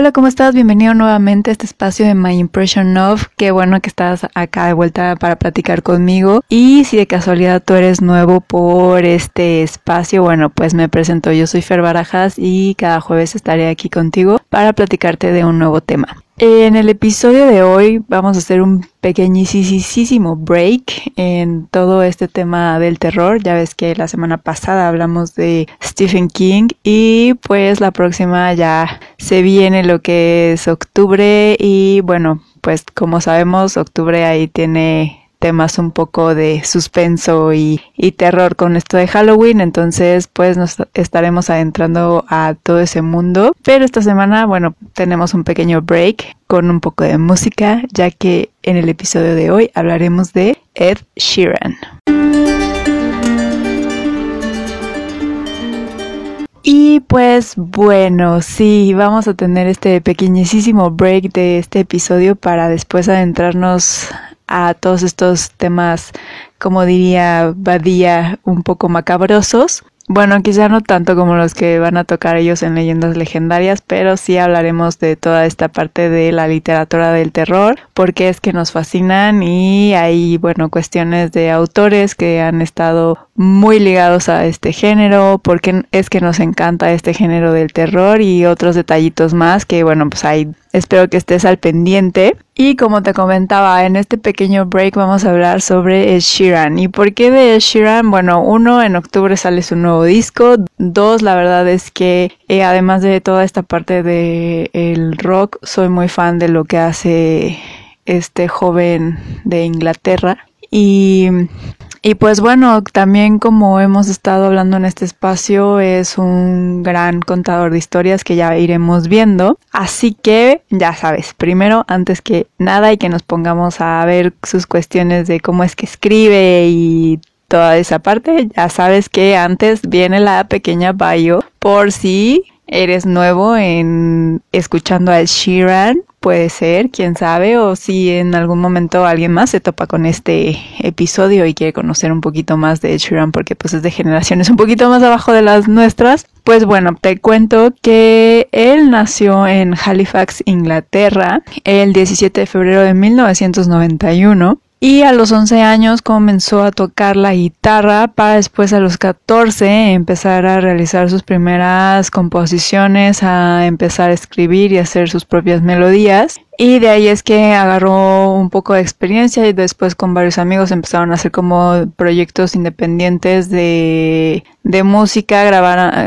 Hola, ¿cómo estás? Bienvenido nuevamente a este espacio de My Impression of. Qué bueno que estás acá de vuelta para platicar conmigo. Y si de casualidad tú eres nuevo por este espacio, bueno, pues me presento. Yo soy Fer Barajas y cada jueves estaré aquí contigo para platicarte de un nuevo tema. En el episodio de hoy vamos a hacer un pequeñísimo break en todo este tema del terror. Ya ves que la semana pasada hablamos de Stephen King y pues la próxima ya se viene lo que es octubre y bueno, pues como sabemos octubre ahí tiene temas un poco de suspenso y, terror con esto de Halloween, entonces pues nos estaremos adentrando a todo ese mundo. Pero esta semana, bueno, tenemos un pequeño break con un poco de música, ya que en el episodio de hoy hablaremos de Ed Sheeran. Y pues bueno, sí, vamos a tener este pequeñísimo break de este episodio para después adentrarnos a todos estos temas, como diría Badía, un poco macabrosos. Bueno, quizá no tanto como los que van a tocar ellos en leyendas legendarias, pero sí hablaremos de toda esta parte de la literatura del terror, porque es que nos fascinan y hay, bueno, cuestiones de autores que han estado muy ligados a este género, porque es que nos encanta este género del terror y otros detallitos más que, bueno, pues hay Espero que estés al pendiente. Y como te comentaba, en este pequeño break vamos a hablar sobre Ed Sheeran. ¿Y por qué de Ed Sheeran? Bueno, uno, en octubre sale su nuevo disco. Dos, la verdad es que eh, además de toda esta parte del el rock, soy muy fan de lo que hace este joven de Inglaterra. Y y pues bueno, también como hemos estado hablando en este espacio, es un gran contador de historias que ya iremos viendo. Así que ya sabes, primero, antes que nada y que nos pongamos a ver sus cuestiones de cómo es que escribe y toda esa parte, ya sabes que antes viene la pequeña bio por si eres nuevo en escuchando a Sheeran Puede ser, quién sabe, o si en algún momento alguien más se topa con este episodio y quiere conocer un poquito más de Sheeran porque pues es de generaciones un poquito más abajo de las nuestras. Pues bueno, te cuento que él nació en Halifax, Inglaterra, el 17 de febrero de 1991 y a los 11 años comenzó a tocar la guitarra para después a los 14 empezar a realizar sus primeras composiciones, a empezar a escribir y hacer sus propias melodías. Y de ahí es que agarró un poco de experiencia y después con varios amigos empezaron a hacer como proyectos independientes de, de música,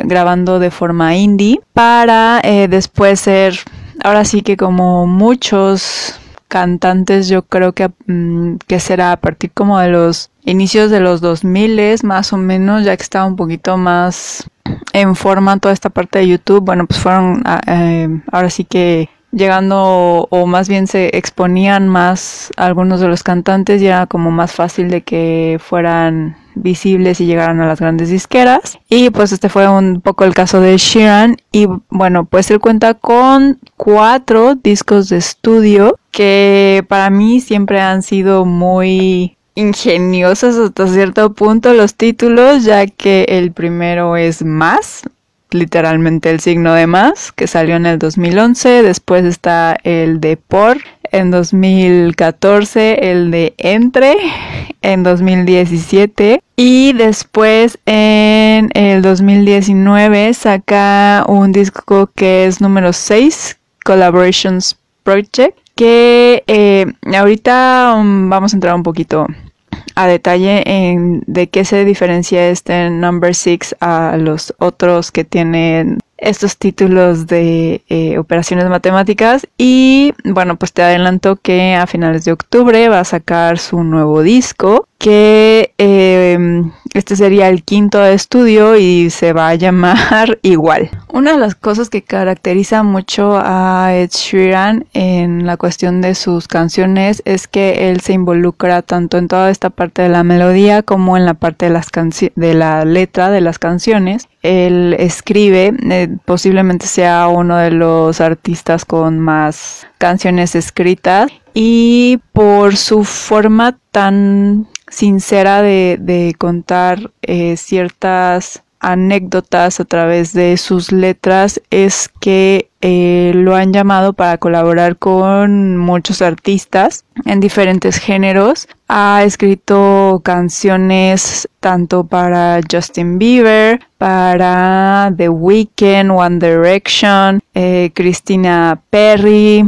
grabando de forma indie para eh, después ser, ahora sí que como muchos cantantes yo creo que, mm, que será a partir como de los inicios de los 2000 más o menos, ya que estaba un poquito más en forma toda esta parte de YouTube, bueno, pues fueron ah, eh, ahora sí que llegando o más bien se exponían más algunos de los cantantes y era como más fácil de que fueran visibles y llegaran a las grandes disqueras. Y pues este fue un poco el caso de Sheeran. Y bueno, pues él cuenta con cuatro discos de estudio que para mí siempre han sido muy ingeniosos hasta cierto punto los títulos, ya que el primero es Más, literalmente el signo de más, que salió en el 2011. Después está el de por en 2014, el de entre en 2017 y después en el 2019 saca un disco que es número 6, Collaborations Project, que eh, ahorita um, vamos a entrar un poquito a detalle en de qué se diferencia este Number 6 a los otros que tienen estos títulos de eh, operaciones matemáticas. Y bueno pues te adelanto que a finales de octubre va a sacar su nuevo disco que em, este sería el quinto estudio y se va a llamar igual. Una de las cosas que caracteriza mucho a Ed Sheeran en la cuestión de sus canciones es que él se involucra tanto en toda esta parte de la melodía como en la parte de, las de la letra de las canciones. Él escribe, eh, posiblemente sea uno de los artistas con más canciones escritas y por su forma tan sincera de, contar eh, ciertas anécdotas a través de sus letras es que eh, lo han llamado para colaborar con muchos artistas en diferentes géneros. Ha escrito canciones tanto para Justin Bieber, para The Weeknd, One Direction, eh, Christina Perry,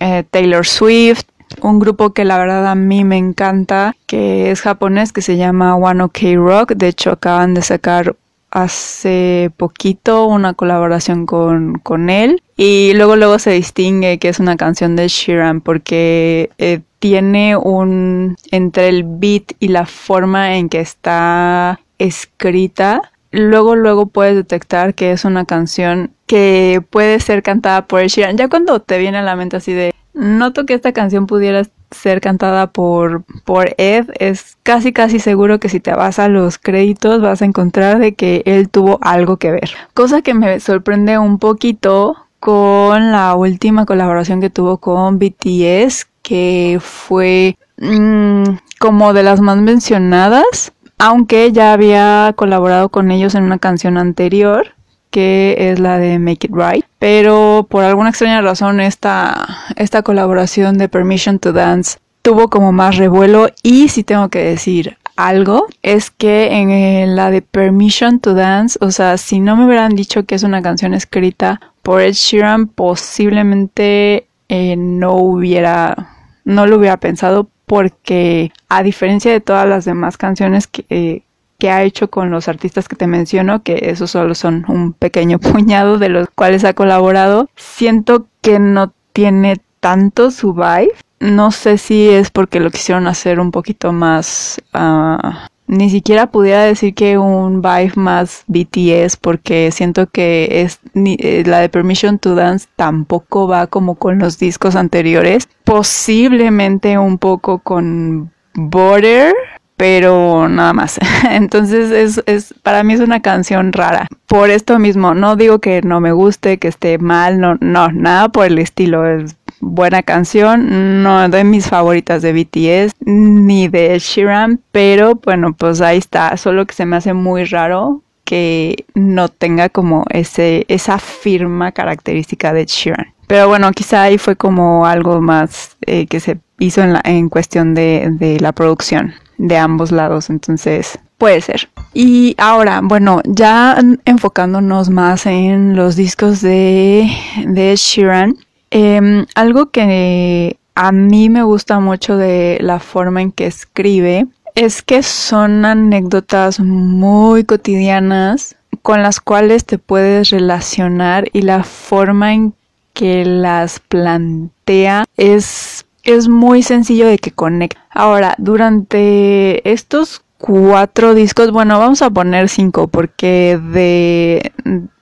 eh, Taylor Swift, un grupo que la verdad a mí me encanta, que es japonés, que se llama One OK Rock. De hecho, acaban de sacar hace poquito una colaboración con, con él y luego luego se distingue que es una canción de Sheeran porque eh, tiene un entre el beat y la forma en que está escrita luego luego puedes detectar que es una canción que puede ser cantada por Sheeran ya cuando te viene a la mente así de noto que esta canción pudiera ser cantada por, por Ed, es casi casi seguro que si te vas a los créditos vas a encontrar de que él tuvo algo que ver. Cosa que me sorprende un poquito con la última colaboración que tuvo con BTS, que fue mm, como de las más mencionadas, aunque ya había colaborado con ellos en una canción anterior que es la de Make It Right. Pero por alguna extraña razón esta, esta colaboración de Permission to Dance tuvo como más revuelo y si tengo que decir algo es que en la de Permission to Dance, o sea, si no me hubieran dicho que es una canción escrita por Ed Sheeran, posiblemente eh, no hubiera, no lo hubiera pensado porque a diferencia de todas las demás canciones que, eh, que ha hecho con los artistas que te menciono, que esos solo son un pequeño puñado de los cuales ha colaborado, siento que no tiene tanto su vibe. No sé si es porque lo quisieron hacer un poquito más... Uh, ni siquiera pudiera decir que un vibe más BTS porque siento que es ni, eh, la de Permission to Dance tampoco va como con los discos anteriores. Posiblemente un poco con Border, pero nada más. Entonces es, es, para mí es una canción rara. Por esto mismo, no digo que no me guste, que esté mal, no, no, nada por el estilo. Es buena canción, no de mis favoritas de BTS ni de Sheeran, pero bueno, pues ahí está. Solo que se me hace muy raro que no tenga como ese, esa firma característica de Sheeran. Pero bueno, quizá ahí fue como algo más eh, que se hizo en, la, en cuestión de, de la producción de ambos lados, entonces puede ser. Y ahora, bueno, ya enfocándonos más en los discos de, de Sheeran, em, algo que a mí me gusta mucho de la forma en que escribe es que son anécdotas muy cotidianas con las cuales te puedes relacionar y la forma en que las plantea es es muy sencillo de que conecte. Ahora, durante estos cuatro discos, bueno, vamos a poner cinco porque de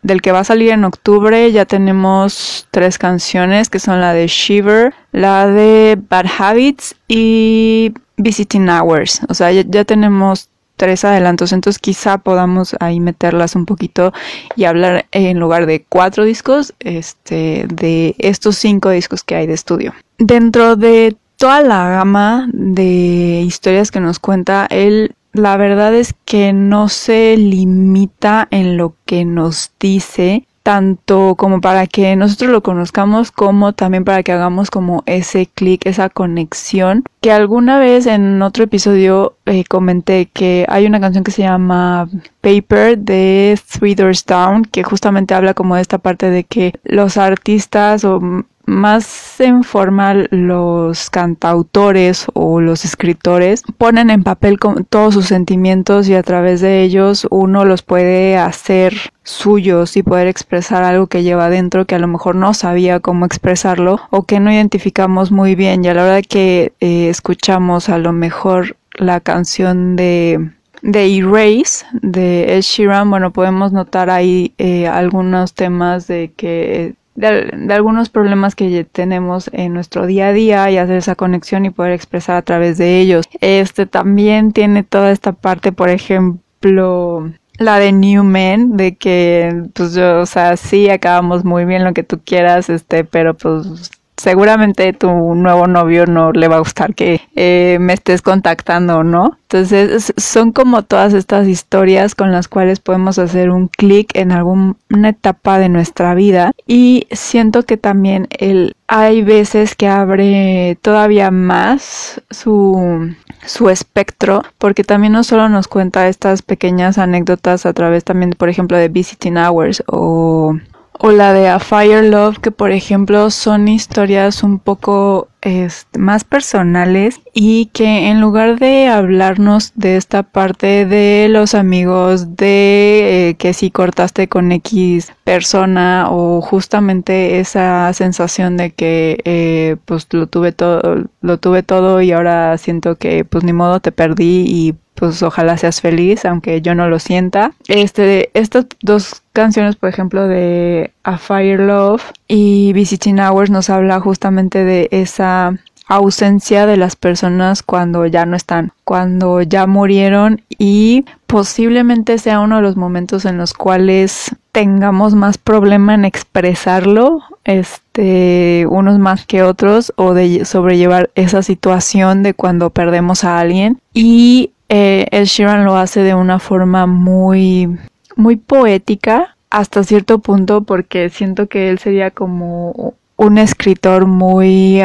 del que va a salir en octubre ya tenemos tres canciones que son la de Shiver, la de Bad Habits y Visiting Hours. O sea, ya tenemos tres adelantos, entonces quizá podamos ahí meterlas un poquito y hablar en lugar de cuatro discos, este, de estos cinco discos que hay de estudio. Dentro de toda la gama de historias que nos cuenta, él la verdad es que no se limita en lo que nos dice, tanto como para que nosotros lo conozcamos como también para que hagamos como ese clic, esa conexión. Que alguna vez en otro episodio eh, comenté que hay una canción que se llama Paper de Three Doors Down que justamente habla como de esta parte de que los artistas o más en formal los cantautores o los escritores ponen en papel todos sus sentimientos y a través de ellos uno los puede hacer suyos y poder expresar algo que lleva adentro que a lo mejor no sabía cómo expresarlo o que no identificamos muy bien. Y a la hora que eh, escuchamos a lo mejor la canción de de Erase de Ed Sheeran, bueno, podemos notar ahí eh, algunos temas de que de, algunos problemas que tenemos en nuestro día a día y hacer esa conexión y poder expresar a través de ellos. Este también tiene toda esta parte, por ejemplo, la de New Men, de que, pues yo, o sea, sí acabamos muy bien lo que tú quieras, este, pero pues seguramente tu nuevo novio no le va a gustar que eh, me estés contactando, ¿no? Entonces son como todas estas historias con las cuales podemos hacer un clic en alguna etapa de nuestra vida y siento que también el hay veces que abre todavía más su, su espectro porque también no solo nos cuenta estas pequeñas anécdotas a través también por ejemplo de visiting hours o o la de A Fire Love, que por ejemplo son historias un poco este, más personales y que en lugar de hablarnos de esta parte de los amigos, de eh, que si cortaste con X persona o justamente esa sensación de que eh, pues lo tuve todo, lo tuve todo y ahora siento que pues ni modo te perdí y pues ojalá seas feliz, aunque yo no lo sienta. Este, estas dos canciones, por ejemplo, de A Fire Love y Visiting Hours nos habla justamente de esa ausencia de las personas cuando ya no están, cuando ya murieron y posiblemente sea uno de los momentos en los cuales tengamos más problema en expresarlo, este, unos más que otros, o de sobrellevar esa situación de cuando perdemos a alguien. Y eh, el Sheeran lo hace de una forma muy, muy poética hasta cierto punto porque siento que él sería como un escritor muy,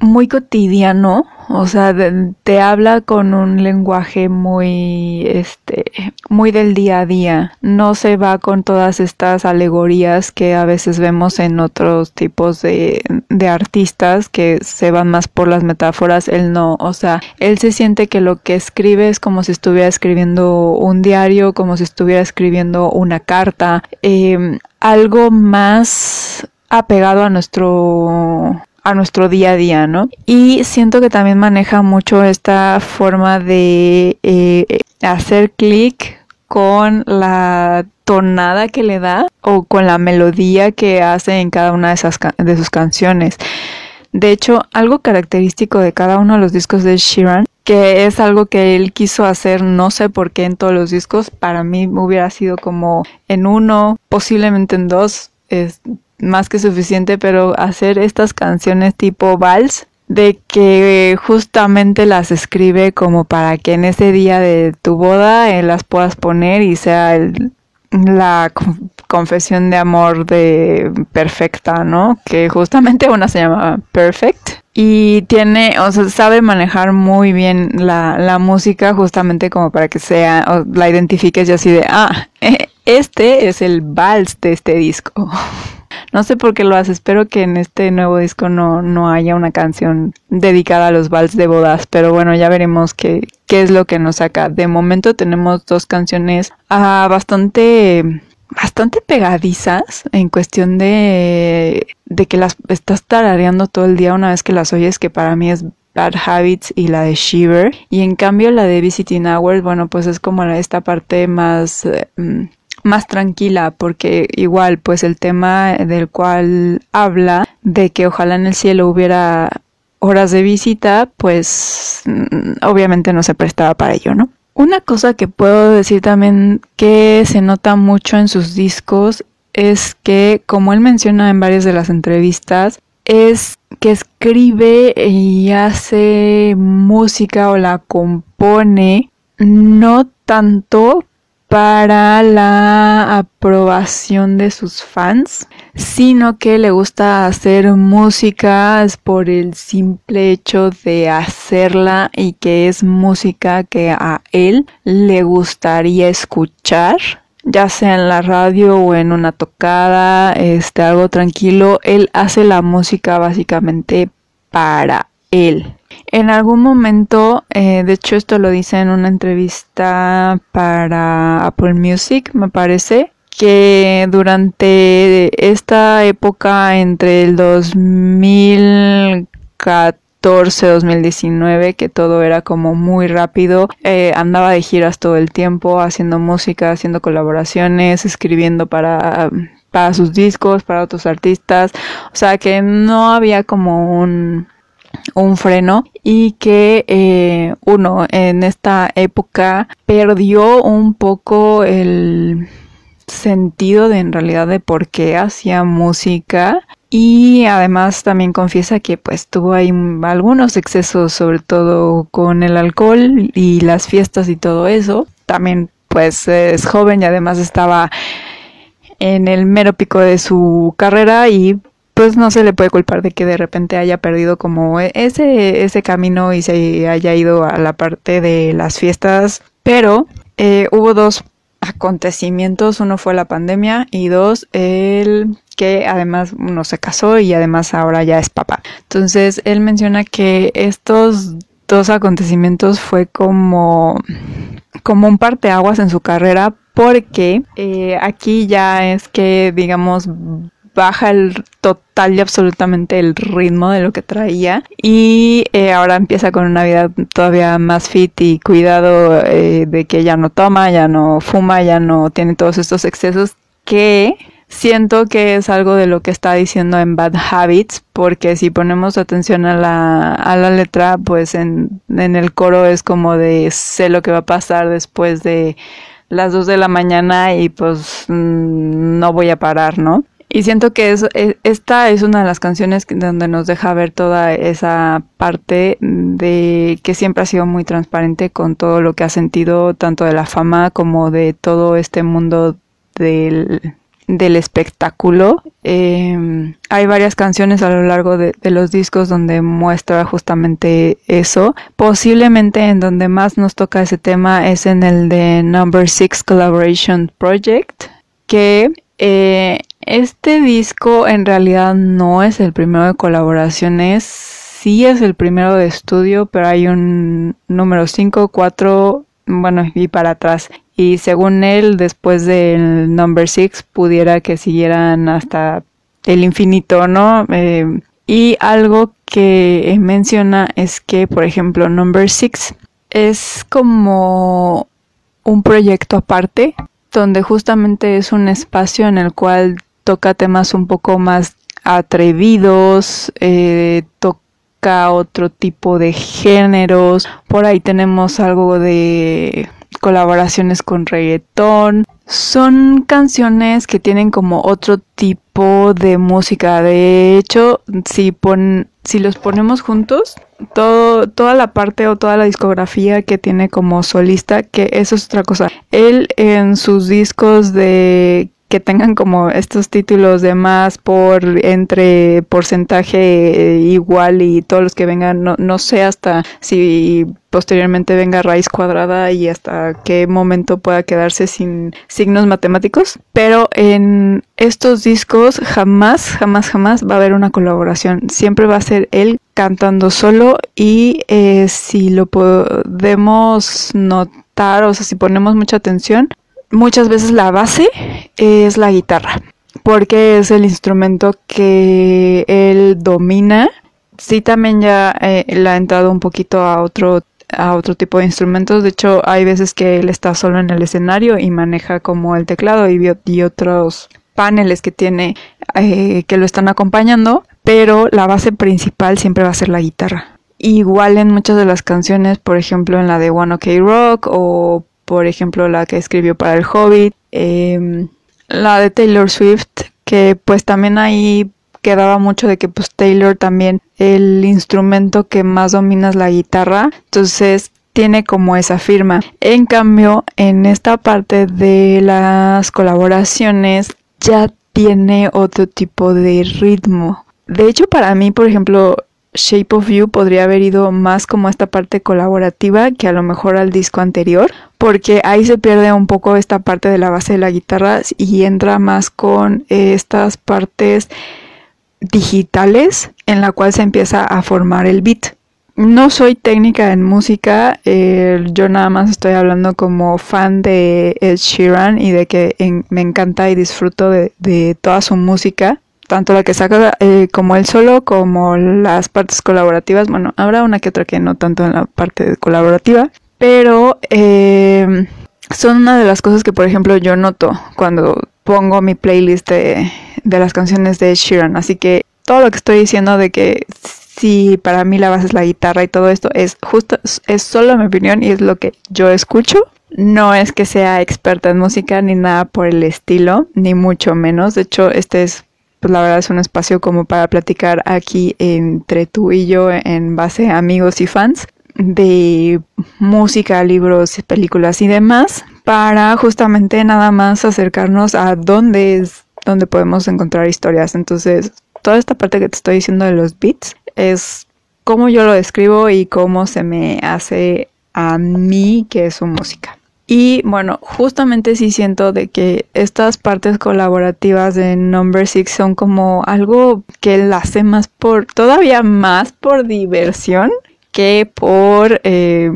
muy cotidiano o sea, te habla con un lenguaje muy, este, muy del día a día. No se va con todas estas alegorías que a veces vemos en otros tipos de, de artistas que se van más por las metáforas. Él no, o sea, él se siente que lo que escribe es como si estuviera escribiendo un diario, como si estuviera escribiendo una carta, eh, algo más apegado a nuestro a nuestro día a día, ¿no? Y siento que también maneja mucho esta forma de eh, hacer clic con la tonada que le da o con la melodía que hace en cada una de, esas de sus canciones. De hecho, algo característico de cada uno de los discos de Sheeran, que es algo que él quiso hacer, no sé por qué en todos los discos, para mí hubiera sido como en uno, posiblemente en dos, es, más que suficiente, pero hacer estas canciones tipo vals de que justamente las escribe como para que en ese día de tu boda eh, las puedas poner y sea la confesión de amor de perfecta, ¿no? Que justamente una se llama Perfect y tiene, o sea, sabe manejar muy bien la, la música justamente como para que sea, o la identifiques y así de, ah, este es el vals de este disco. No sé por qué lo hace, espero que en este nuevo disco no, no haya una canción dedicada a los vals de bodas, pero bueno, ya veremos qué, qué es lo que nos saca. De momento tenemos dos canciones ah, bastante bastante pegadizas en cuestión de, de que las estás tarareando todo el día una vez que las oyes, que para mí es Bad Habits y la de Shiver. Y en cambio la de Visiting Hours, bueno, pues es como esta parte más eh, mm, más tranquila porque igual pues el tema del cual habla de que ojalá en el cielo hubiera horas de visita pues mm, obviamente no se prestaba para ello, ¿no? Una cosa que puedo decir también que se nota mucho en sus discos es que, como él menciona en varias de las entrevistas, es que escribe y hace música o la compone no tanto para la aprobación de sus fans, sino que le gusta hacer música por el simple hecho de hacerla y que es música que a él le gustaría escuchar ya sea en la radio o en una tocada, este algo tranquilo, él hace la música básicamente para él. En algún momento, eh, de hecho esto lo dice en una entrevista para Apple Music, me parece, que durante esta época entre el 2014-2019, que todo era como muy rápido, eh, andaba de giras todo el tiempo, haciendo música, haciendo colaboraciones, escribiendo para para sus discos, para otros artistas, o sea que no había como un un freno y que eh, uno en esta época perdió un poco el sentido de en realidad de por qué hacía música y además también confiesa que pues tuvo ahí algunos excesos, sobre todo con el alcohol y las fiestas y todo eso. También pues es joven y además estaba en el mero pico de su carrera y pues no se le puede culpar de que de repente haya perdido como ese, ese camino y se haya ido a la parte de las fiestas. Pero eh, hubo dos acontecimientos. Uno fue la pandemia y dos, el que además uno se casó y además ahora ya es papá. Entonces él menciona que estos dos acontecimientos fue como, como un parteaguas en su carrera porque eh, aquí ya es que digamos baja el total y absolutamente el ritmo de lo que traía y eh, ahora empieza con una vida todavía más fit y cuidado eh, de que ya no toma, ya no fuma, ya no tiene todos estos excesos que siento que es algo de lo que está diciendo en Bad Habits, porque si ponemos atención a la, a la letra, pues en, en el coro es como de sé lo que va a pasar después de las 2 de la mañana y pues mm, no voy a parar, ¿no? Y siento que es, e, esta es una de las canciones donde nos deja ver toda esa parte de que siempre ha sido muy transparente con todo lo que ha sentido, tanto de la fama como de todo este mundo del, del espectáculo. Em, hay varias canciones a lo largo de, de, los discos donde muestra justamente eso. Posiblemente en donde más nos toca ese tema es en el de Number Six Collaboration Project, que eh, este disco en realidad no es el primero de colaboraciones, sí es el primero de estudio, pero hay un número 5, 4, bueno, y para atrás. Y según él, después del number 6, pudiera que siguieran hasta el infinito, ¿no? Eh, y algo que menciona es que, por ejemplo, number 6 es como un proyecto aparte donde justamente es un espacio en el cual toca temas un poco más atrevidos, eh, toca otro tipo de géneros, por ahí tenemos algo de colaboraciones con reggaetón. Son canciones que tienen como otro tipo de música. De hecho, si, pon, si los ponemos juntos, toda la parte o toda la discografía que tiene como solista, que eso es otra cosa. Él en sus discos de que tengan como estos títulos de más por entre porcentaje eh, igual y todos los que vengan, no, no sé hasta si posteriormente venga raíz cuadrada y hasta qué momento pueda quedarse sin signos matemáticos, pero en estos discos jamás, jamás, jamás va a haber una colaboración, siempre va a ser él cantando solo y eh, si lo podemos notar, o sea, si ponemos mucha atención, muchas veces la base es la guitarra, porque es el instrumento que él domina. Sí, también ya eh, le ha entrado un poquito a otro a otro tipo de instrumentos. De hecho, hay veces que él está solo en el escenario y maneja como el teclado y, otros paneles que tiene eh, que lo están acompañando, pero la base principal siempre va a ser la guitarra. Igual en muchas de las canciones, por ejemplo en la de One OK Rock o por ejemplo la que escribió para el Hobbit, em, la de Taylor Swift, que pues también ahí quedaba mucho de que pues Taylor también el instrumento que más domina es la guitarra, entonces tiene como esa firma. En cambio, en esta parte de las colaboraciones ya tiene otro tipo de ritmo. De hecho, para mí, por ejemplo, Shape of You podría haber ido más como esta parte colaborativa que a lo mejor al disco anterior, porque ahí se pierde un poco esta parte de la base de la guitarra y entra más con estas partes digitales en la cual se empieza a formar el beat. No soy técnica en música, eh, yo nada más estoy hablando como fan de Ed Sheeran y de que me encanta y disfruto de, de toda su música tanto la que saca eh, como el solo como las partes colaborativas. Bueno, habrá una que otra que no tanto en la parte colaborativa, pero eh, son una de las cosas que, por ejemplo, yo noto cuando pongo mi playlist de, de las canciones de Sheeran. Así que todo lo que estoy diciendo de que si para mí la base es la guitarra y todo esto es justo, es solo mi opinión y es lo que yo escucho. No es que sea experta en música ni nada por el estilo, ni mucho menos. De hecho, este es pues la verdad es un espacio como para platicar aquí entre tú y yo en base a amigos y fans de música, libros, películas y demás, para justamente nada más acercarnos a dónde es donde podemos encontrar historias. Entonces, toda esta parte que te estoy diciendo de los beats es cómo yo lo describo y cómo se me hace a mí que es su música. Y bueno, justamente sí siento de que estas partes colaborativas de Number Six son como algo que la hace más por, todavía más por diversión que por, eh,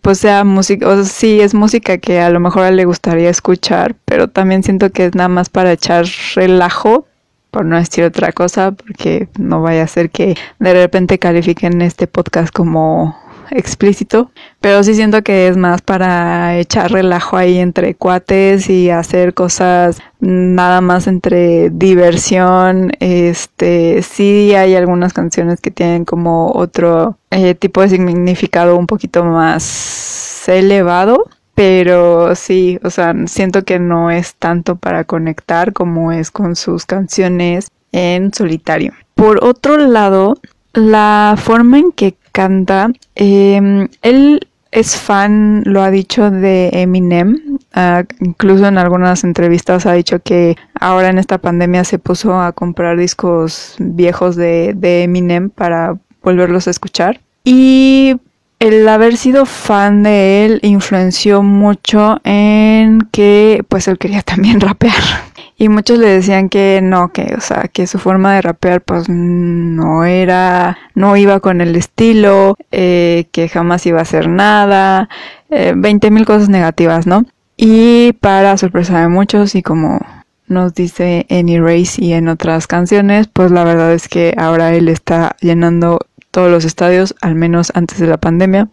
pues sea música, o sí es música que a lo mejor le gustaría escuchar, pero también siento que es nada más para echar relajo, por no decir otra cosa, porque no vaya a ser que de repente califiquen este podcast como explícito, pero sí siento que es más para echar relajo ahí entre cuates y hacer cosas nada más entre diversión. Este, sí hay algunas canciones que tienen como otro eh, tipo de significado un poquito más elevado. Pero sí, o sea, siento que no es tanto para conectar como es con sus canciones en solitario. Por otro lado, la forma en que canta, em, él es fan, lo ha dicho, de Eminem. Ah, incluso en algunas entrevistas ha dicho que ahora en esta pandemia se puso a comprar discos viejos de, de Eminem para volverlos a escuchar. Y el haber sido fan de él influenció mucho en que pues él quería también rapear. Y muchos le decían que no, que, o sea, que su forma de rapear pues no era, no iba con el estilo, eh, que jamás iba a hacer nada, eh, 20 mil cosas negativas, ¿no? Y para sorpresa de muchos y como nos dice en Erase y en otras canciones, pues la verdad es que ahora él está llenando todos los estadios, al menos antes de la pandemia,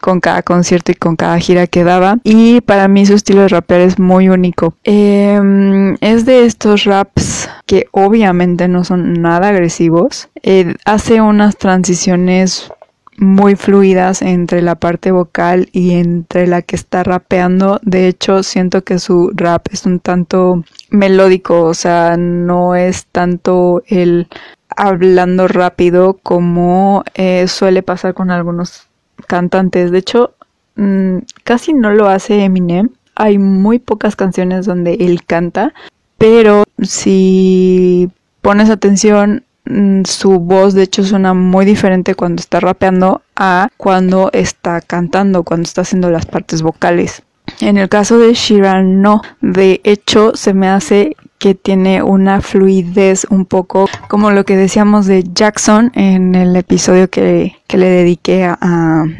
con cada concierto y con cada gira que daba. Y para mí su estilo de rapear es muy único. Em, es de estos raps que obviamente no son nada agresivos. Eh, hace unas transiciones muy fluidas entre la parte vocal y entre la que está rapeando. De hecho, siento que su rap es un tanto melódico, o sea, no es tanto el hablando rápido como eh, suele pasar con algunos cantantes. De hecho, mm, casi no lo hace Eminem. Hay muy pocas canciones donde él canta, pero si pones atención, mm, su voz de hecho suena muy diferente cuando está rapeando a cuando está cantando, cuando está haciendo las partes vocales. En el caso de Shiran no, de hecho se me hace que tiene una fluidez un poco como lo que decíamos de Jackson en el episodio que, le dediqué a,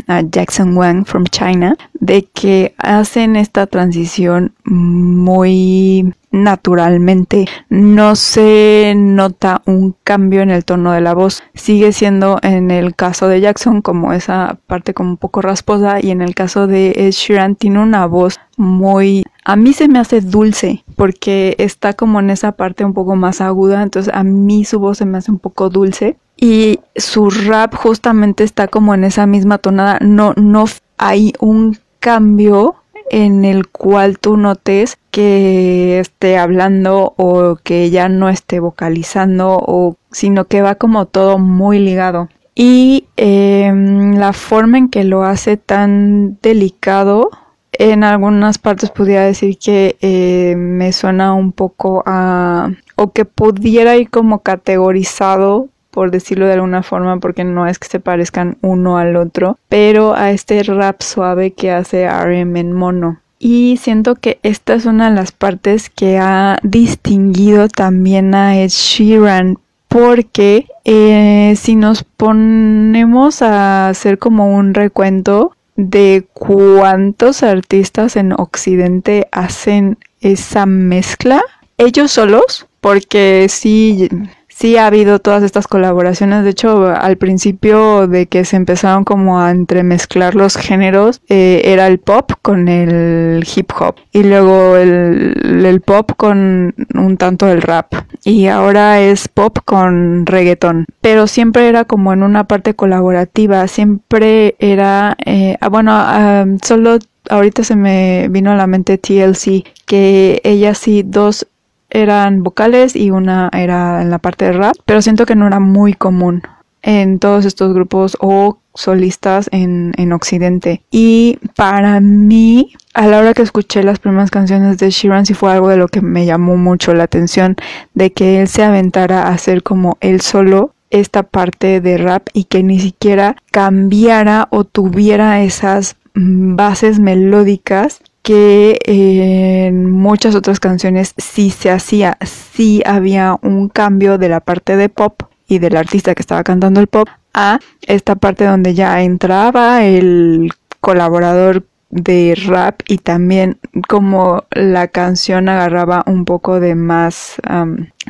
a, Jackson Wang from China, de que hacen esta transición muy naturalmente. No se nota un cambio en el tono de la voz. Sigue siendo en el caso de Jackson como esa parte como un poco rasposa y en el caso de Ed Sheeran tiene una voz muy a mí se me hace dulce porque está como en esa parte un poco más aguda, entonces a mí su voz se me hace un poco dulce y su rap justamente está como en esa misma tonada, no no hay un cambio en el cual tú notes que esté hablando o que ya no esté vocalizando sino que va como todo muy ligado. Y em, la forma en que lo hace tan delicado en algunas partes podría decir que eh, me suena un poco a o que pudiera ir como categorizado por decirlo de alguna forma porque no es que se parezcan uno al otro pero a este rap suave que hace RM en mono. Y siento que esta es una de las partes que ha distinguido también a Ed Sheeran porque eh, si nos ponemos a hacer como un recuento de cuántos artistas en Occidente hacen esa mezcla. Ellos solos, porque sí, sí ha habido todas estas colaboraciones. De hecho, al principio de que se empezaron como a entremezclar los géneros, eh, era el pop con el hip hop y luego el, el, pop con un tanto el rap y ahora es pop con reggaeton. Pero siempre era como en una parte colaborativa, siempre era, eh, ah, bueno, ah, solo ahorita se me vino a la mente TLC, que ella sí, dos eran vocales y una era en la parte de rap, pero siento que no era muy común en todos estos grupos o solistas en, en Occidente. Y para mí, a la hora que escuché las primeras canciones de Sheeran, sí fue algo de lo que me llamó mucho la atención, de que él se aventara a hacer como él solo esta parte de rap y que ni siquiera cambiara o tuviera esas bases melódicas que en muchas otras canciones sí se hacía, sí había un cambio de la parte de pop y del artista que estaba cantando el pop a esta parte donde ya entraba el colaborador de rap y también como la canción agarraba un poco de más,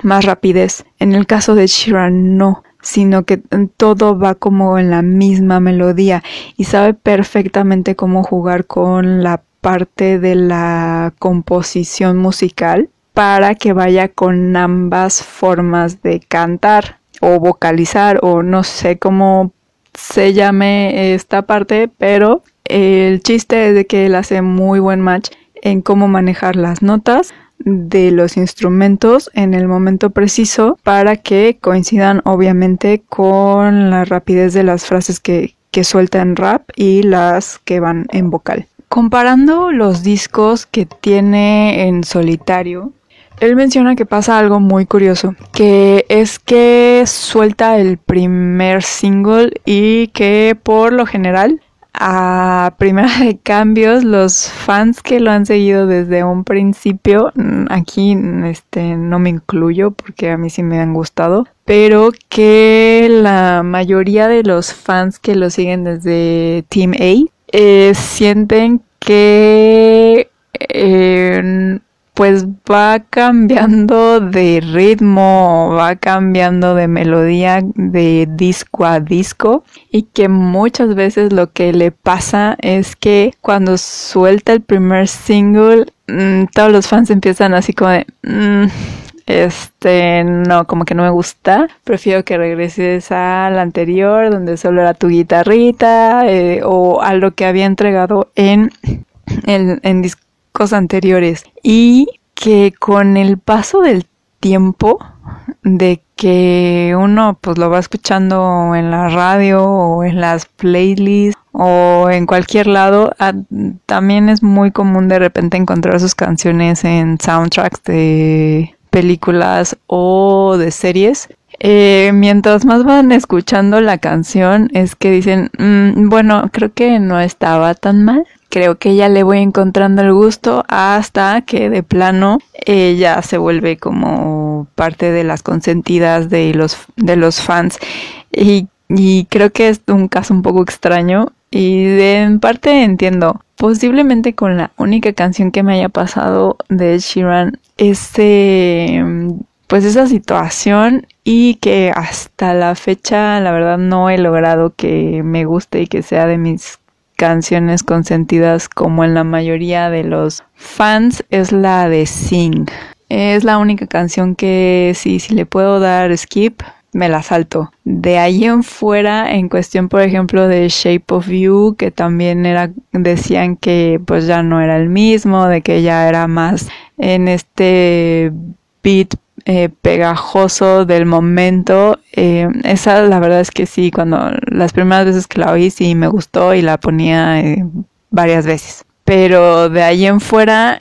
más rapidez. En el caso de Sheeran no, sino que todo va como en la misma melodía y sabe perfectamente cómo jugar con la parte de la composición musical para que vaya con ambas formas de cantar o vocalizar o no sé cómo se llame esta parte, pero el chiste es de que él hace muy buen match en cómo manejar las notas de los instrumentos en el momento preciso para que coincidan obviamente con la rapidez de las frases que, que suelta en rap y las que van en vocal. Comparando los discos que tiene en solitario, él menciona que pasa algo muy curioso, que es que suelta el primer single y que por lo general a primera de cambios los fans que lo han seguido desde un principio aquí este no me incluyo porque a mí sí me han gustado pero que la mayoría de los fans que lo siguen desde Team A eh, sienten que eh, pues va cambiando de ritmo, va cambiando de melodía de disco a disco y que muchas veces lo que le pasa es que cuando suelta el primer single, mm, todos los fans empiezan así como de... Mm, este, no, como que no me gusta. Prefiero que regreses al anterior, donde solo era tu guitarrita, eh, o a lo que había entregado en, en, cosas anteriores y que con el paso del tiempo de que uno pues lo va escuchando en la radio o en las playlists o en cualquier lado ah, también es muy común de repente encontrar sus canciones en soundtracks de películas o de series eh, mientras más van escuchando la canción es que dicen mm, bueno creo que no estaba tan mal creo que ya le voy encontrando el gusto hasta que de plano ella se vuelve como parte de las consentidas de los, de los fans. Y, y creo que es un caso un poco extraño y de, en parte entiendo. Posiblemente con la única canción que me haya pasado de Sheeran, ese pues esa situación y que hasta la fecha la verdad no he logrado que me guste y que sea de mis canciones consentidas como en la mayoría de los fans es la de Sing. Es la única canción que sí, si le puedo dar skip, me la salto. De ahí en fuera, en cuestión, por ejemplo, de Shape of You, que también era, decían que pues ya no era el mismo, de que ya era más en este beat eh, pegajoso del momento. Eh, esa la verdad es que sí, cuando las primeras veces que la oí sí me gustó y la ponía eh, varias veces. Pero de ahí en fuera,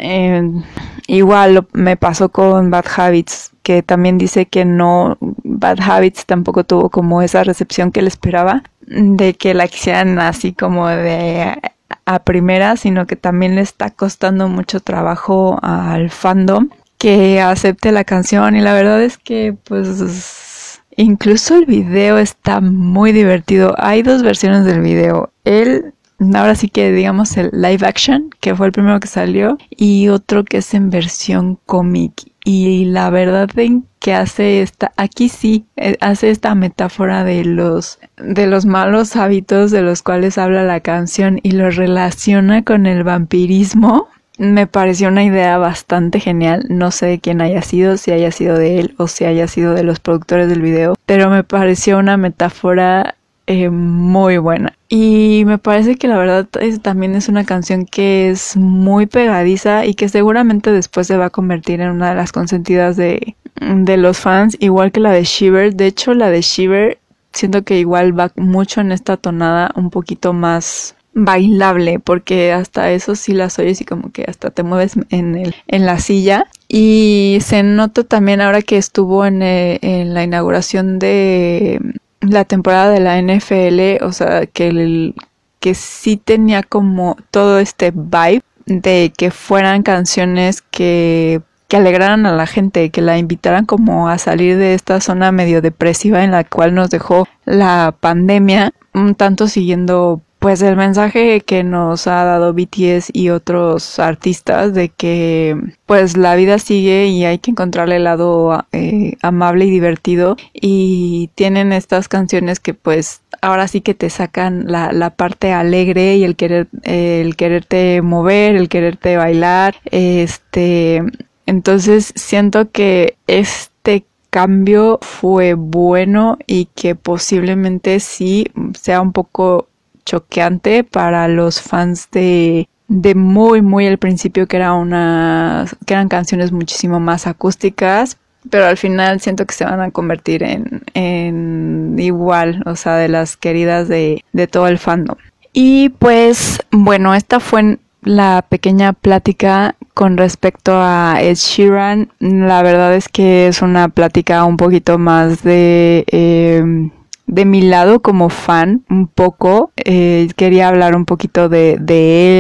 igual me pasó con Bad Habits, que también dice que no, Bad Habits tampoco tuvo como esa recepción que le esperaba, de que la quisieran así como de a primera, sino que también le está costando mucho trabajo al fandom que acepte la canción y la verdad es que pues incluso el video está muy divertido. Hay dos versiones del video. Él ahora sí que digamos el live action, que fue el primero que salió, y otro que es en versión cómic. Y la verdad en que hace esta, aquí sí, eh, hace esta metáfora de los, de los malos hábitos de los cuales habla la canción y lo relaciona con el vampirismo me pareció una idea bastante genial. No sé de quién haya sido, si haya sido de él o si haya sido de los productores del video, pero me pareció una metáfora eh, muy buena. Y me parece que la verdad también es una canción que es muy pegadiza y que seguramente después se va a convertir en una de las consentidas de, de los fans, igual que la de Shiver. De hecho, la de Shiver siento que igual va mucho en esta tonada un poquito más bailable porque hasta eso sí las oyes y como que hasta te mueves en el en la silla y se nota también ahora que estuvo en, eh, en la inauguración de la temporada de la NFL o sea que el, que sí tenía como todo este vibe de que fueran canciones que que alegraran a la gente, que la invitaran como a salir de esta zona medio depresiva en la cual nos dejó la pandemia, un tanto siguiendo pues el mensaje que nos ha dado BTS y otros artistas de que pues la vida sigue y hay que encontrarle el lado eh, amable y divertido. Y tienen estas canciones que pues ahora sí que te sacan la, la parte alegre y el querer el quererte mover el quererte bailar. Este entonces siento que este cambio fue bueno y que posiblemente sí sea un poco choqueante para los fans de de muy muy al principio que era una que eran canciones muchísimo más acústicas pero al final siento que se van a convertir en, en igual o sea de las queridas de, de todo el fandom. Y pues bueno esta fue la pequeña plática con respecto a Ed Sheeran. La verdad es que es una plática un poquito más de eh, de mi lado como fan un poco. Eh, quería hablar un poquito de,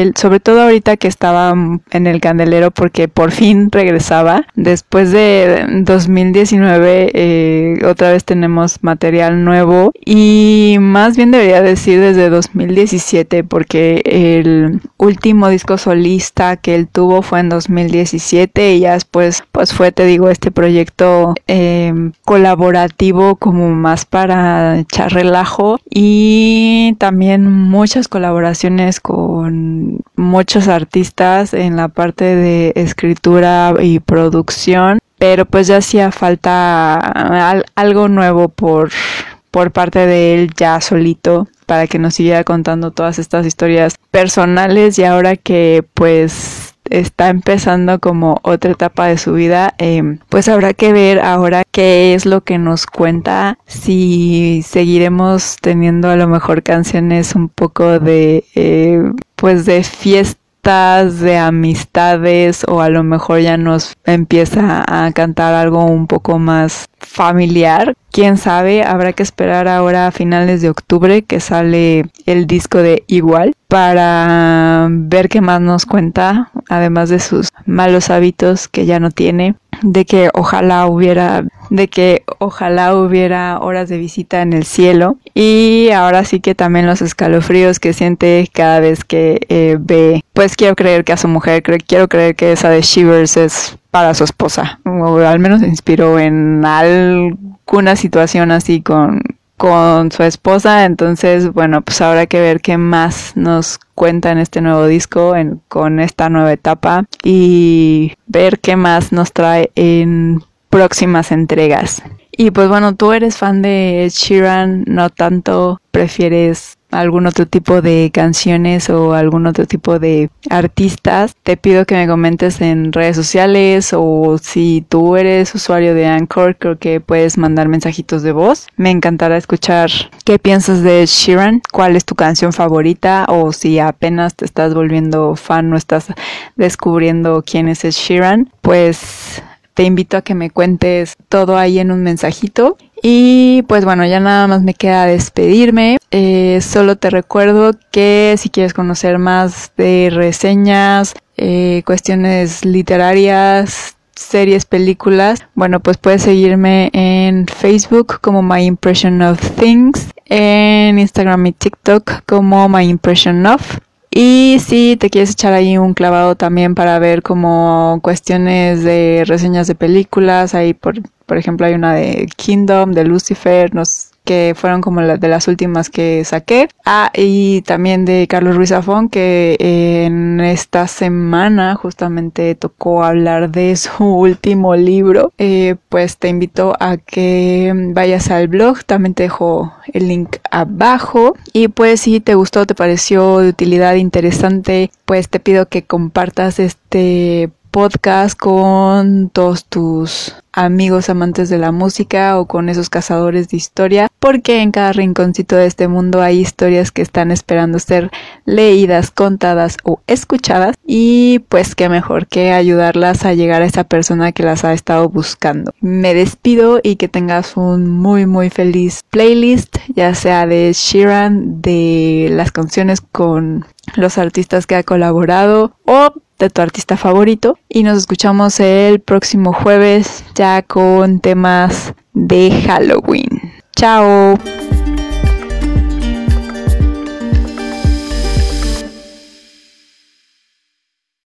él, sobre todo ahorita que estaba en el candelero porque por fin regresaba. Después de 2019 eh, otra vez tenemos material nuevo y más bien debería decir desde 2017 porque el último disco solista que él tuvo fue en 2017 y ya después pues fue te digo este proyecto eh, colaborativo como más para echar relajo y también muchas colaboraciones con muchos artistas en la parte de escritura y producción, pero pues ya hacía falta algo nuevo por por parte de él ya solito para que nos siguiera contando todas estas historias personales y ahora que pues está empezando como otra etapa de su vida, em, pues habrá que ver ahora qué es lo que nos cuenta, si seguiremos teniendo a lo mejor canciones un poco de, eh, pues de fiesta de amistades o a lo mejor ya nos empieza a cantar algo un poco más familiar. Quién sabe, habrá que esperar ahora a finales de octubre que sale el disco de Igual para ver qué más nos cuenta, además de sus malos hábitos que ya no tiene, de que ojalá hubiera de que ojalá hubiera horas de visita en el cielo. Y ahora sí que también los escalofríos que siente cada vez que eh, ve pues quiero creer que a su mujer quiero creer que esa de Shivers es para su esposa. O al menos inspiró en alguna situación así con con su esposa, entonces bueno, pues habrá que ver qué más nos cuenta en este nuevo disco, en, con esta nueva etapa y ver qué más nos trae en próximas entregas. Y pues bueno, tú eres fan de Ed Sheeran, no tanto, prefieres algún otro tipo de canciones o algún otro tipo de artistas, te pido que me comentes en redes sociales o si tú eres usuario de Anchor, creo que puedes mandar mensajitos de voz. Me encantará escuchar qué piensas de Sheeran, cuál es tu canción favorita o si apenas te estás volviendo fan o estás descubriendo quién es Sheeran, pues te invito a que me cuentes todo ahí en un mensajito. Y pues bueno, ya nada más me queda despedirme. Eh, solo te recuerdo que si quieres conocer más de reseñas, eh, cuestiones literarias, series, películas, bueno, pues puedes seguirme en Facebook como My Impression of Things, en Instagram y TikTok como My Impression of. Y si te quieres echar ahí un clavado también para ver como cuestiones de reseñas de películas, ahí por, por ejemplo hay una de Kingdom, de Lucifer, nos que fueron como las de las últimas que saqué. Ah, y también de Carlos Ruiz Zafón, que en esta semana justamente tocó hablar de su último libro. Eh, pues te invito a que vayas al blog, también te dejo el link abajo. Y pues si te gustó, te pareció de utilidad interesante, pues te pido que compartas este podcast con todos tus amigos amantes de la música o con esos cazadores de historia, porque en cada rinconcito de este mundo hay historias que están esperando ser leídas, contadas o escuchadas y pues qué mejor que ayudarlas a llegar a esa persona que las ha estado buscando. Me despido y que tengas un muy muy feliz playlist, ya sea de Sheeran, de las canciones con los artistas que ha colaborado o de tu artista favorito y nos escuchamos el próximo jueves ya con temas de Halloween. Chao.